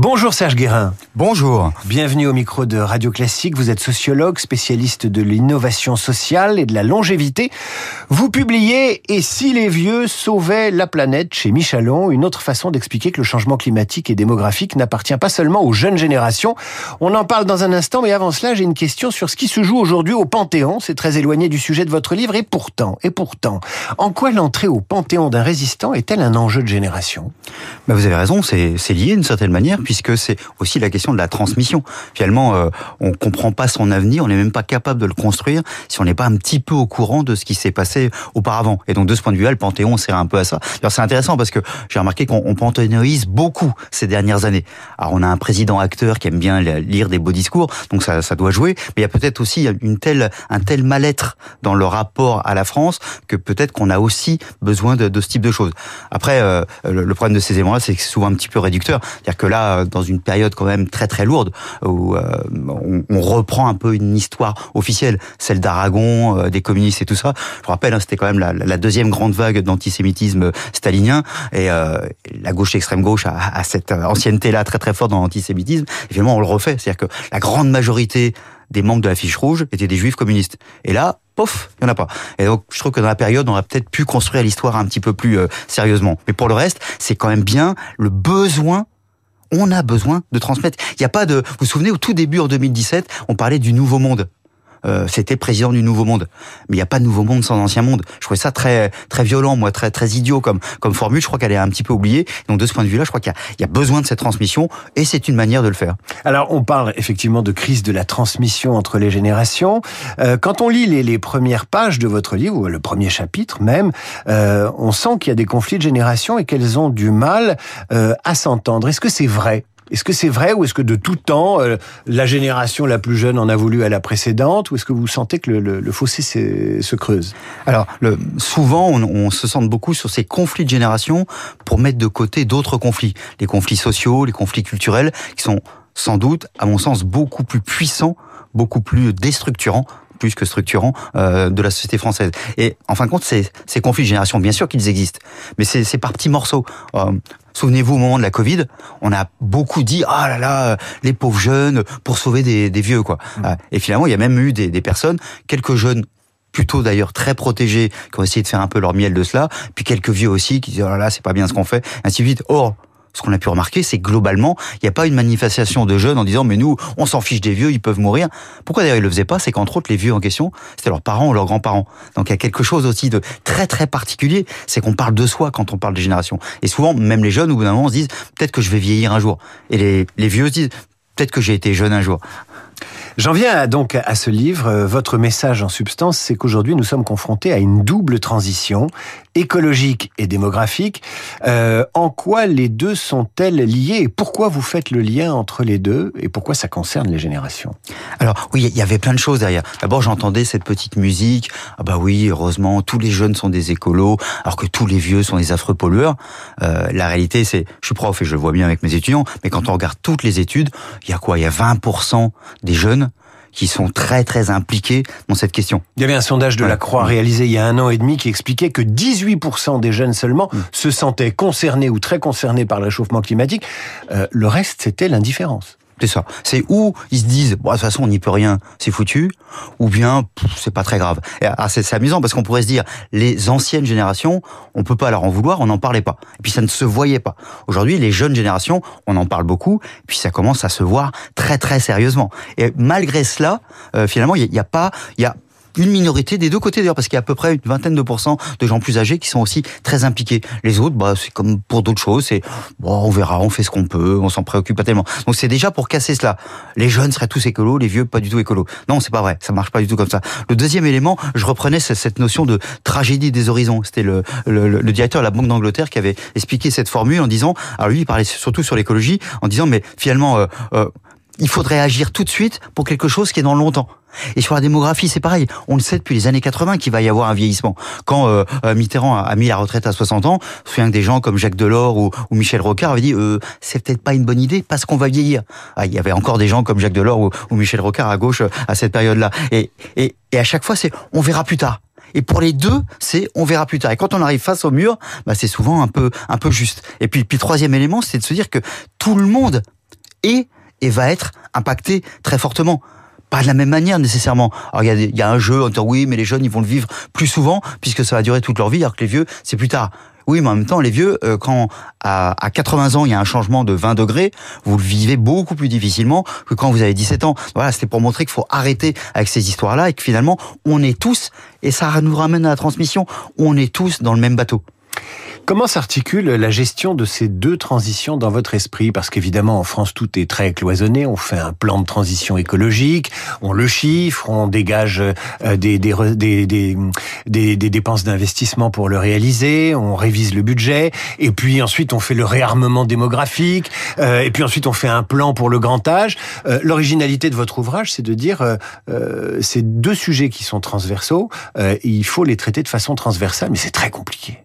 Bonjour Serge Guérin. Bonjour. Bienvenue au micro de Radio Classique. Vous êtes sociologue, spécialiste de l'innovation sociale et de la longévité. Vous publiez Et si les vieux sauvaient la planète chez Michalon, une autre façon d'expliquer que le changement climatique et démographique n'appartient pas seulement aux jeunes générations. On en parle dans un instant, mais avant cela, j'ai une question sur ce qui se joue aujourd'hui au Panthéon. C'est très éloigné du sujet de votre livre et pourtant, et pourtant, en quoi l'entrée au Panthéon d'un résistant est-elle un enjeu de génération? Vous avez raison, c'est lié d'une certaine manière puisque c'est aussi la question de la transmission. Finalement, euh, on comprend pas son avenir, on n'est même pas capable de le construire si on n'est pas un petit peu au courant de ce qui s'est passé auparavant. Et donc de ce point de vue-là, le Panthéon sert un peu à ça. Alors c'est intéressant parce que j'ai remarqué qu'on panthéonise beaucoup ces dernières années. Alors on a un président acteur qui aime bien lire des beaux discours, donc ça, ça doit jouer. Mais il y a peut-être aussi une telle, un tel mal-être dans le rapport à la France que peut-être qu'on a aussi besoin de, ce type de choses. Après, euh, le, problème de ces éléments-là, c'est que c'est souvent un petit peu réducteur. C'est-à-dire que là, dans une période quand même très très lourde où euh, on, reprend un peu une histoire officielle, celle d'Aragon, euh, des communistes et tout ça. Je vous rappelle, hein, c'était quand même la, deuxième grande vague d'antisémitisme stalinien et euh, la gauche extrême gauche a, cette ancienneté-là très très forte dans l'antisémitisme. Évidemment, on le refait, c'est-à-dire que la grande majorité des membres de la fiche rouge étaient des juifs communistes. Et là, pof, il n'y en a pas. Et donc, je trouve que dans la période, on aurait peut-être pu construire l'histoire un petit peu plus sérieusement. Mais pour le reste, c'est quand même bien le besoin on a besoin de transmettre. Il n'y a pas de. Vous vous souvenez, au tout début en 2017, on parlait du nouveau monde. Euh, c'était président du Nouveau Monde. Mais il n'y a pas de Nouveau Monde sans Ancien Monde. Je trouvais ça très très violent, moi, très très idiot comme comme formule. Je crois qu'elle est un petit peu oubliée. Donc de ce point de vue-là, je crois qu'il y, a besoin de cette transmission et c'est une manière de le faire. Alors on parle effectivement de crise de la transmission entre les générations. Euh, quand on lit les, les, premières pages de votre livre ou le premier chapitre même, euh, on sent qu'il y a des conflits de génération et qu'elles ont du mal à s'entendre. Est-ce que c'est vrai? Est-ce que c'est vrai ou est-ce que de tout temps, euh, la génération la plus jeune en a voulu à la précédente ou est-ce que vous sentez que le, fossé se creuse? Alors, souvent, on, se sent beaucoup sur ces conflits de génération pour mettre de côté d'autres conflits. Les conflits sociaux, les conflits culturels, qui sont sans doute, à mon sens, beaucoup plus puissants, beaucoup plus déstructurants plus que structurants euh, de la société française. Et en fin de compte, ces, ces conflits de génération, bien sûr qu'ils existent, mais c'est par petits morceaux. Euh, Souvenez-vous, au moment de la Covid, on a beaucoup dit ah oh là là, les pauvres jeunes pour sauver des, des vieux quoi. Mmh. Euh, et finalement, il y a même eu des, des personnes, quelques jeunes plutôt d'ailleurs très protégés, qui ont essayé de faire un peu leur miel de cela, puis quelques vieux aussi qui disent oh là là, c'est pas bien ce qu'on fait, ainsi de suite. Or, ce qu'on a pu remarquer, c'est globalement, il n'y a pas une manifestation de jeunes en disant mais nous, on s'en fiche des vieux, ils peuvent mourir. Pourquoi d'ailleurs ils le faisaient pas? C'est qu'entre autres, les vieux en question, c'était leurs parents ou leurs grands-parents. Donc il y a quelque chose aussi de très très particulier, c'est qu'on parle de soi quand on parle des générations. Et souvent, même les jeunes, au bout d'un moment, se disent peut-être que je vais vieillir un jour. Et les, les vieux se disent peut-être que j'ai été jeune un jour. J'en viens donc à ce livre. Votre message en substance, c'est qu'aujourd'hui nous sommes confrontés à une double transition écologique et démographique. Euh, en quoi les deux sont-elles liées et pourquoi vous faites le lien entre les deux et pourquoi ça concerne les générations? Alors oui, il y avait plein de choses derrière. D'abord, j'entendais cette petite musique. Ah bah oui, heureusement, tous les jeunes sont des écolos, alors que tous les vieux sont des affreux pollueurs. Euh, la réalité, c'est, je suis prof et je le vois bien avec mes étudiants, mais quand on regarde toutes les études, il y a quoi? Il y a 20% des jeunes qui sont très très impliqués dans cette question. Il y avait un sondage de la Croix réalisé il y a un an et demi qui expliquait que 18% des jeunes seulement mm. se sentaient concernés ou très concernés par le réchauffement climatique. Euh, le reste, c'était l'indifférence. C'est ça. C'est où ils se disent, bon, de toute façon, on n'y peut rien, c'est foutu, ou bien, c'est pas très grave. Ah, c'est amusant parce qu'on pourrait se dire, les anciennes générations, on peut pas leur en vouloir, on n'en parlait pas. Et puis ça ne se voyait pas. Aujourd'hui, les jeunes générations, on en parle beaucoup, puis ça commence à se voir très très sérieusement. Et malgré cela, euh, finalement, il n'y a, a, pas, il y a une minorité des deux côtés d'ailleurs, parce qu'il y a à peu près une vingtaine de pourcents de gens plus âgés qui sont aussi très impliqués. Les autres, bah, c'est comme pour d'autres choses, c'est bon, on verra, on fait ce qu'on peut, on s'en préoccupe pas tellement. Donc c'est déjà pour casser cela. Les jeunes seraient tous écolos, les vieux pas du tout écolos. Non, c'est pas vrai, ça marche pas du tout comme ça. Le deuxième élément, je reprenais cette notion de tragédie des horizons. C'était le, le, le, directeur de la Banque d'Angleterre qui avait expliqué cette formule en disant, alors lui, il parlait surtout sur l'écologie, en disant, mais finalement, euh, euh, il faudrait agir tout de suite pour quelque chose qui est dans longtemps. Et sur la démographie, c'est pareil. On le sait depuis les années 80 qu'il va y avoir un vieillissement. Quand euh, euh, Mitterrand a, mis la retraite à 60 ans, je me souviens que des gens comme Jacques Delors ou, Michel Rocard avaient dit euh, c'est peut-être pas une bonne idée parce qu'on va vieillir. Ah, il y avait encore des gens comme Jacques Delors ou, Michel Rocard à gauche à cette période-là. Et, et, et à chaque fois, c'est on verra plus tard. Et pour les deux, c'est on verra plus tard. Et quand on arrive face au mur, bah, c'est souvent un peu un peu juste. Et puis, puis troisième élément, c'est de se dire que tout le monde et, et va être impacté très fortement pas de la même manière nécessairement. Alors il y a, y a un jeu en disant oui, mais les jeunes ils vont le vivre plus souvent puisque ça va durer toute leur vie, alors que les vieux c'est plus tard. Oui, mais en même temps, les vieux, euh, quand à, à 80 ans, il y a un changement de 20 degrés, vous le vivez beaucoup plus difficilement que quand vous avez 17 ans. Voilà, c'était pour montrer qu'il faut arrêter avec ces histoires-là et que finalement, on est tous, et ça nous ramène à la transmission, on est tous dans le même bateau. Comment s'articule la gestion de ces deux transitions dans votre esprit? Parce qu'évidemment, en France, tout est très cloisonné. On fait un plan de transition écologique, on le chiffre, on dégage euh, des, des, des, des, des dépenses d'investissement pour le réaliser, on révise le budget, et puis ensuite on fait le réarmement démographique, euh, et puis ensuite on fait un plan pour le grand âge. Euh, l'originalité de votre ouvrage, c'est de dire euh, ces deux sujets qui sont transversaux, il faut les traiter de façon transversale, mais c'est très compliqué.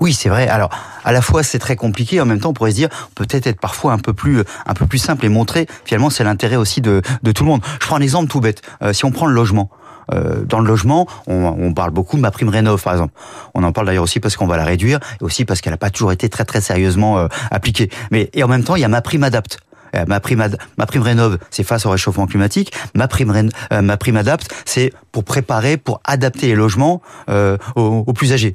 Oui, c'est vrai. Alors, à la fois, c'est très compliqué. En même temps, on pourrait se dire, peut-être être parfois un peu plus, un peu plus simple et montrer, finalement, c'est l'intérêt aussi de, de tout le monde. Je prends un exemple tout bête. Euh, si on prend le logement. Euh, dans le logement, on, on, parle beaucoup de ma prime rénov, par exemple. On en parle d'ailleurs aussi parce qu'on va la réduire et aussi parce qu'elle n'a pas toujours été très très sérieusement euh, appliquée. Mais et en même temps, il y a ma prime adapte. Euh, ma prime, ma prime rénov, c'est face au réchauffement climatique. Ma prime, euh, ma prime adapte, c'est pour préparer, pour adapter les logements euh, aux, aux, plus âgés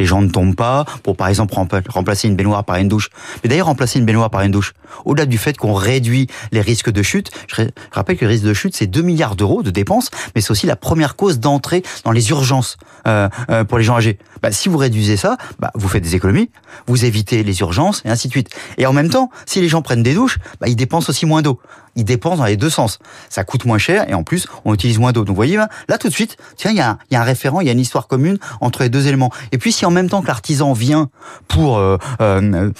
les gens ne tombent pas, pour par exemple remplacer une baignoire par une douche. Mais d'ailleurs, remplacer une baignoire par une douche, au-delà du fait qu'on réduit les risques de chute, je rappelle que le risque de chute, c'est 2 milliards d'euros de dépenses, mais c'est aussi la première cause d'entrée dans les urgences euh, euh, pour les gens âgés. Bah, si vous réduisez ça, bah, vous faites des économies, vous évitez les urgences, et ainsi de suite. Et en même temps, si les gens prennent des douches, bah, ils dépensent aussi moins d'eau ils dépensent dans les deux sens. Ça coûte moins cher et en plus, on utilise moins d'eau. Donc vous voyez, là tout de suite, tiens, il y a, y a, un référent, il y a une histoire commune entre les deux éléments. Et puis si en même temps que l'artisan vient pour euh, euh,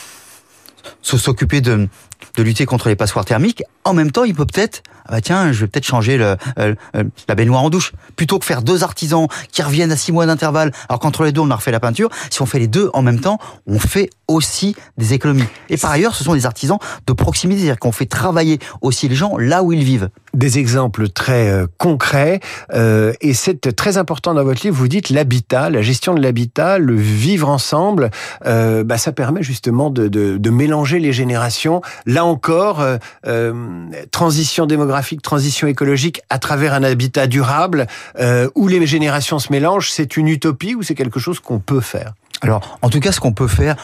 s'occuper de, de lutter contre les passoires thermiques, en même temps, il peut peut-être, ah bah tiens, je vais peut-être changer le, euh, la baignoire en douche. Plutôt que faire deux artisans qui reviennent à six mois d'intervalle, alors qu'entre les deux, on a refait la peinture, si on fait les deux en même temps, on fait aussi des économies. Et par ailleurs, ce sont des artisans de proximité, c'est-à-dire qu'on fait travailler aussi les gens là où ils vivent. Des exemples très euh, concrets, euh, et c'est très important dans votre livre, vous dites l'habitat, la gestion de l'habitat, le vivre ensemble, euh, bah, ça permet justement de, mélanger les générations. Là encore, euh, euh, transition démographique, transition écologique à travers un habitat durable, où les générations se mélangent, c'est une utopie ou c'est quelque chose qu'on peut faire? Alors, en tout cas, ce qu'on peut faire,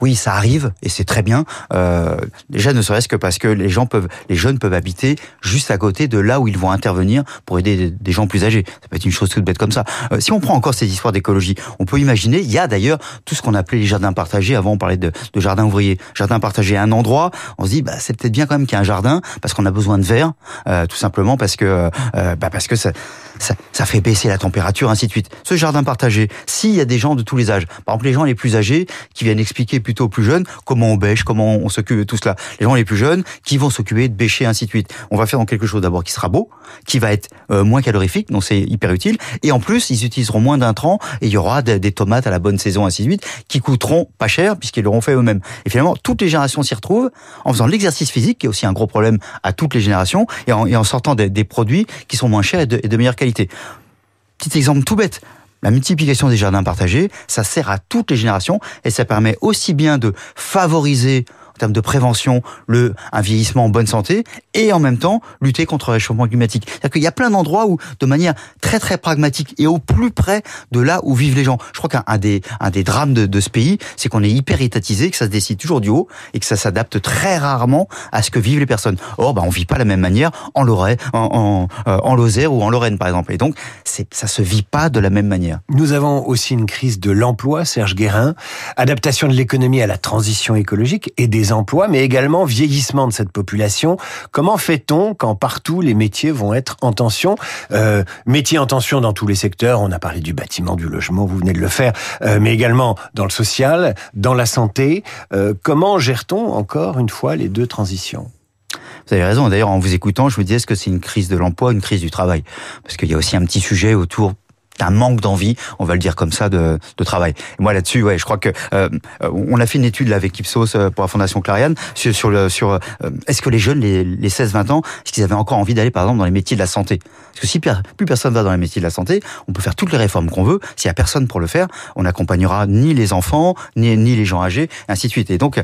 oui, ça arrive et c'est très bien. Euh, déjà, ne serait-ce que parce que les gens peuvent, les jeunes peuvent habiter juste à côté de là où ils vont intervenir pour aider des gens plus âgés. Ça peut être une chose toute bête comme ça. Euh, si on prend encore ces histoires d'écologie, on peut imaginer. Il y a d'ailleurs tout ce qu'on appelait les jardins partagés. Avant, on parlait de, de jardin ouvrier. Jardin partagé à un endroit, on se dit, bah, c'est peut-être bien quand même qu'il y ait un jardin parce qu'on a besoin de verre, euh, tout simplement parce que, euh, bah, parce que ça, ça, ça, fait baisser la température, ainsi de suite. Ce jardin partagé, s'il y a des gens de tous les âges, par exemple les gens les plus âgés qui viennent expliquer plutôt aux plus jeunes comment on bêche, comment on s'occupe de tout cela. Les gens les plus jeunes qui vont s'occuper de bêcher, ainsi de suite. On va faire dans quelque chose d'abord qui sera beau, qui va être euh, moins calorifique, donc c'est hyper utile. Et en plus, ils utiliseront moins d'intrants et il y aura des, tomates à la bonne saison, ainsi de suite, qui coûteront pas cher puisqu'ils l'auront fait eux-mêmes. Et finalement, toutes les générations s'y retrouvent en faisant l'exercice physique, qui est aussi un gros problème à toutes les générations, et en, sortant des, produits qui sont moins chers et de meilleure qualité. Petit exemple tout bête. La multiplication des jardins partagés, ça sert à toutes les générations et ça permet aussi bien de favoriser termes de prévention, le, un vieillissement en bonne santé, et en même temps lutter contre le réchauffement climatique. C'est-à-dire qu'il y a plein d'endroits où, de manière très très pragmatique et au plus près de là où vivent les gens. Je crois qu'un des, un des drames de, ce pays, c'est qu'on est hyper étatisé, que ça se décide toujours du haut et que ça s'adapte très rarement à ce que vivent les personnes. Or, bah, on vit pas la même manière en Lorraine, en, en, en Lozère ou en Lorraine, par exemple. Et donc, ça se vit pas de la même manière. Nous avons aussi une crise de l'emploi, Serge Guérin, adaptation de l'économie à la transition écologique et des emplois, mais également vieillissement de cette population. Comment fait-on quand partout les métiers vont être en tension? Euh, Métiers en tension dans tous les secteurs, on a parlé du bâtiment, du logement, vous venez de le faire, euh, mais également dans le social, dans la santé. Euh, comment gère-t-on encore une fois les deux transitions? Vous avez raison. D'ailleurs, en vous écoutant, je me disais, est-ce que c'est une crise de l'emploi, une crise du travail? Parce qu'il y a aussi un petit sujet autour d'un manque d'envie, on va le dire comme ça, de, travail. Moi là-dessus, ouais, je crois que euh, on a fait une étude avec Ipsos euh, pour la Fondation Clariane sur, sur euh, est-ce que les jeunes, les, les 16-20 ans, est-ce qu'ils avaient encore envie d'aller par exemple dans les métiers de la santé? Parce que si plus personne va dans les métiers de la santé, on peut faire toutes les réformes qu'on veut. S'il y a personne pour le faire, on n'accompagnera ni les enfants, ni, ni les gens âgés, et ainsi de suite. Et donc,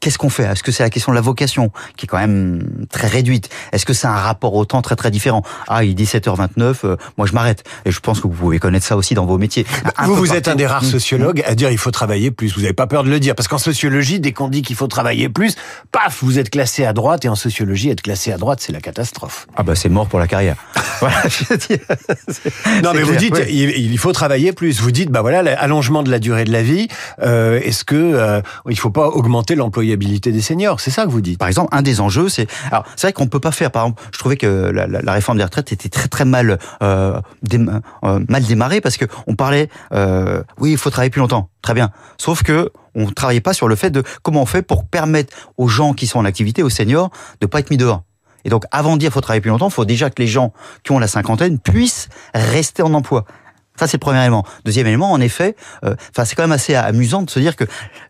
qu'est-ce qu'on fait? Est-ce que c'est la question de la vocation qui est quand même très réduite? Est-ce que c'est un rapport au temps très très différent? Ah, il est 17h29, moi je m'arrête. Et je pense que vous pouvez connaître ça aussi dans vos métiers. vous, vous êtes un des rares sociologues à dire il faut travailler plus. Vous n'avez pas peur de le dire. Parce qu'en sociologie, dès qu'on dit qu'il faut travailler plus, paf, vous êtes classé à droite. Et en sociologie, être classé à droite, c'est la catastrophe. Ah bah c'est mort pour la carrière. Voilà, non mais vous dites il, faut travailler plus. Vous dites bah voilà l'allongement de la durée de la vie. Euh, Est-ce que euh, il faut pas augmenter l'employabilité des seniors? C'est ça que vous dites. Par exemple, un des enjeux, c'est alors c'est vrai qu'on peut pas faire. Par exemple, je trouvais que la, la, la réforme des retraites était très très mal euh, euh mal démarrée parce que on parlait euh, oui il faut travailler plus longtemps. Très bien. Sauf que on travaillait pas sur le fait de comment on fait pour permettre aux gens qui sont en activité, aux seniors, de pas être mis dehors. Et donc, avant de dire faut travailler plus longtemps, il faut déjà que les gens qui ont la cinquantaine puissent rester en emploi. Ça, c'est le premier élément. Deuxième élément, en effet, euh, c'est quand même assez amusant de se dire que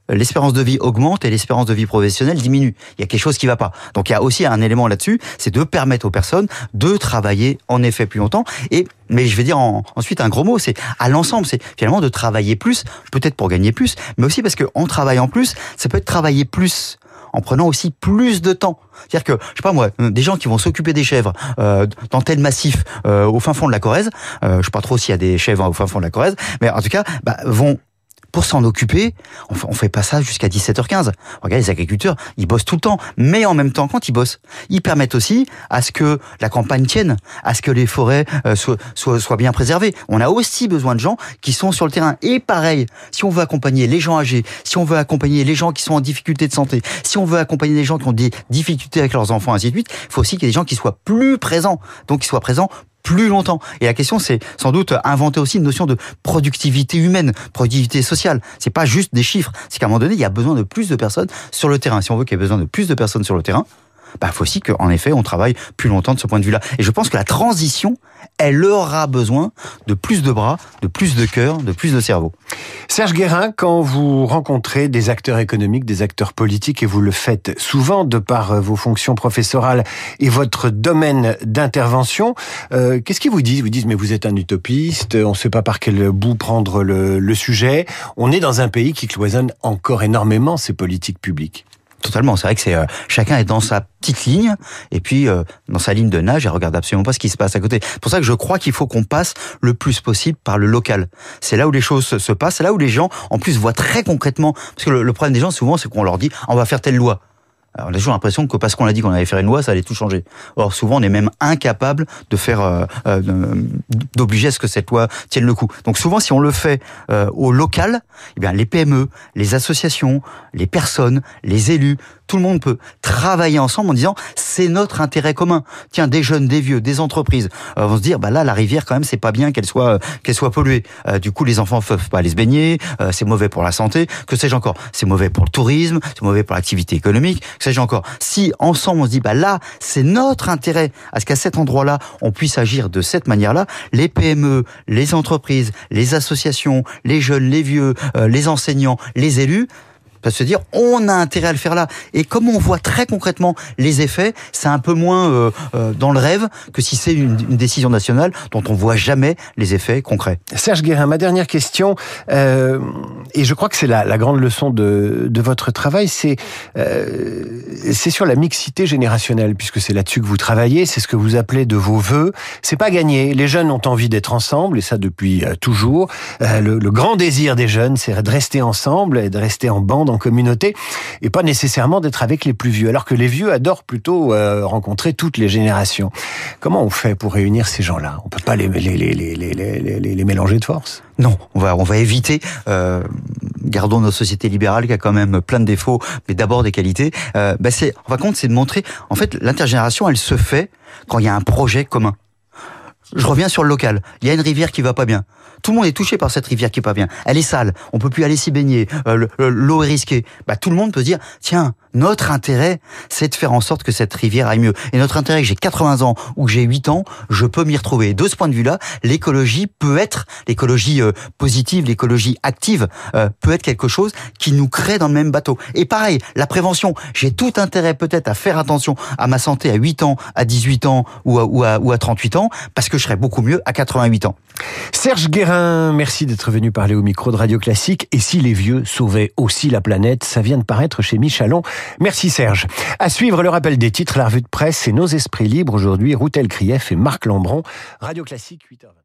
l'espérance de vie augmente et l'espérance de vie professionnelle diminue. Il y a quelque chose qui va pas. Donc, il y a aussi un élément là-dessus, c'est de permettre aux personnes de travailler en effet plus longtemps. Et mais je vais dire ensuite un gros mot, c'est à l'ensemble, c'est finalement de travailler plus, peut-être pour gagner plus, mais aussi parce qu'en travaillant plus, ça peut être travailler plus en prenant aussi plus de temps. C'est-à-dire que, je sais pas moi, des gens qui vont s'occuper des chèvres euh, dans tel massif euh, au fin fond de la Corrèze, euh, je sais pas trop s'il y a des chèvres au fin fond de la Corrèze, mais en tout cas, bah, vont pour s'en occuper, on fait pas ça jusqu'à 17h15. Regardez, les agriculteurs, ils bossent tout le temps, mais en même temps, quand ils bossent, ils permettent aussi à ce que la campagne tienne, à ce que les forêts euh, soient, bien préservées. On a aussi besoin de gens qui sont sur le terrain. Et pareil, si on veut accompagner les gens âgés, si on veut accompagner les gens qui sont en difficulté de santé, si on veut accompagner les gens qui ont des difficultés avec leurs enfants, ainsi de suite, il faut aussi qu'il y ait des gens qui soient plus présents. Donc, qui soient présents plus longtemps. Et la question, c'est sans doute inventer aussi une notion de productivité humaine, productivité sociale. C'est pas juste des chiffres. C'est qu'à un moment donné, il y a besoin de plus de personnes sur le terrain. Si on veut qu'il y ait besoin de plus de personnes sur le terrain, bah, faut aussi qu'en effet, on travaille plus longtemps de ce point de vue-là. Et je pense que la transition, elle aura besoin de plus de bras, de plus de cœur, de plus de cerveau. Serge Guérin, quand vous rencontrez des acteurs économiques, des acteurs politiques, et vous le faites souvent de par euh, vos fonctions professorales et votre domaine d'intervention, euh, qu'est-ce qu'ils vous disent? Ils vous disent, mais vous êtes un utopiste, on ne sait pas par quel bout prendre le, le sujet. On est dans un pays qui cloisonne encore énormément ses politiques publiques. Totalement. C'est vrai que c'est euh, chacun est dans sa petite ligne et puis euh, dans sa ligne de nage et regarde absolument pas ce qui se passe à côté. C'est pour ça que je crois qu'il faut qu'on passe le plus possible par le local. C'est là où les choses se passent, c'est là où les gens en plus voient très concrètement. Parce que le, le problème des gens souvent c'est qu'on leur dit on va faire telle loi on a toujours l'impression que parce qu'on a dit qu'on allait faire une loi, ça allait tout changer. Or, souvent, on est même incapable de faire, euh, euh, d'obliger à ce que cette loi tienne le coup. Donc, souvent, si on le fait euh, au local, eh bien, les PME, les associations, les personnes, les élus, tout le monde peut travailler ensemble en disant c'est notre intérêt commun. Tiens, des jeunes, des vieux, des entreprises euh, vont se dire bah là la rivière quand même c'est pas bien qu'elle soit qu'elle soit polluée. Euh, du coup les enfants peuvent pas aller se baigner, euh, c'est mauvais pour la santé. Que sais-je encore? C'est mauvais pour le tourisme, c'est mauvais pour l'activité économique. Sais-je encore. Si ensemble on se dit bah là c'est notre intérêt à ce qu'à cet endroit-là on puisse agir de cette manière-là, les PME, les entreprises, les associations, les jeunes, les vieux, les enseignants, les élus peut se dire on a intérêt à le faire là. Et comme on voit très concrètement les effets, c'est un peu moins euh, euh, dans le rêve que si c'est une, décision nationale dont on voit jamais les effets concrets. Serge Guérin, ma dernière question, euh, et je crois que c'est la, grande leçon de, de votre travail, c'est c'est sur la mixité générationnelle, puisque c'est là-dessus que vous travaillez, c'est ce que vous appelez de vos voeux. C'est pas gagné. Les jeunes ont envie d'être ensemble, et ça depuis toujours. Le, le grand désir des jeunes, c'est de rester ensemble et de rester en bande en communauté et pas nécessairement d'être avec les plus vieux, alors que les vieux adorent plutôt euh, rencontrer toutes les générations. Comment on fait pour réunir ces gens-là? On peut pas les, les, mélanger de force? Non, on va on va éviter. Euh, gardons nos sociétés libérales qui a quand même plein de défauts, mais d'abord des qualités. Euh, bah c'est, compte, c'est de montrer. En fait, l'intergénération, elle se fait quand il y a un projet commun. Je reviens sur le local. Il y a une rivière qui va pas bien. Tout le monde est touché par cette rivière qui est pas bien. Elle est sale, on peut plus aller s'y baigner, euh, l'eau est risquée. Bah, tout le monde peut dire, tiens, notre intérêt, c'est de faire en sorte que cette rivière aille mieux. Et notre intérêt, j'ai 80 ans ou j'ai 8 ans, je peux m'y retrouver. de ce point de vue-là, l'écologie peut être, l'écologie euh, positive, l'écologie active, euh, peut être quelque chose qui nous crée dans le même bateau. Et pareil, la prévention, j'ai tout intérêt peut-être à faire attention à ma santé à 8 ans, à 18 ans ou à, ou à, ou à 38 ans, parce que je serais beaucoup mieux à 88 ans. Serge Guérin, merci d'être venu parler au micro de Radio Classique. Et si les vieux sauvaient aussi la planète, ça vient de paraître chez Michalon. Merci Serge. À suivre le rappel des titres, la revue de presse et nos esprits libres aujourd'hui, Routel Krief et Marc Lambron. Radio Classique 8h20.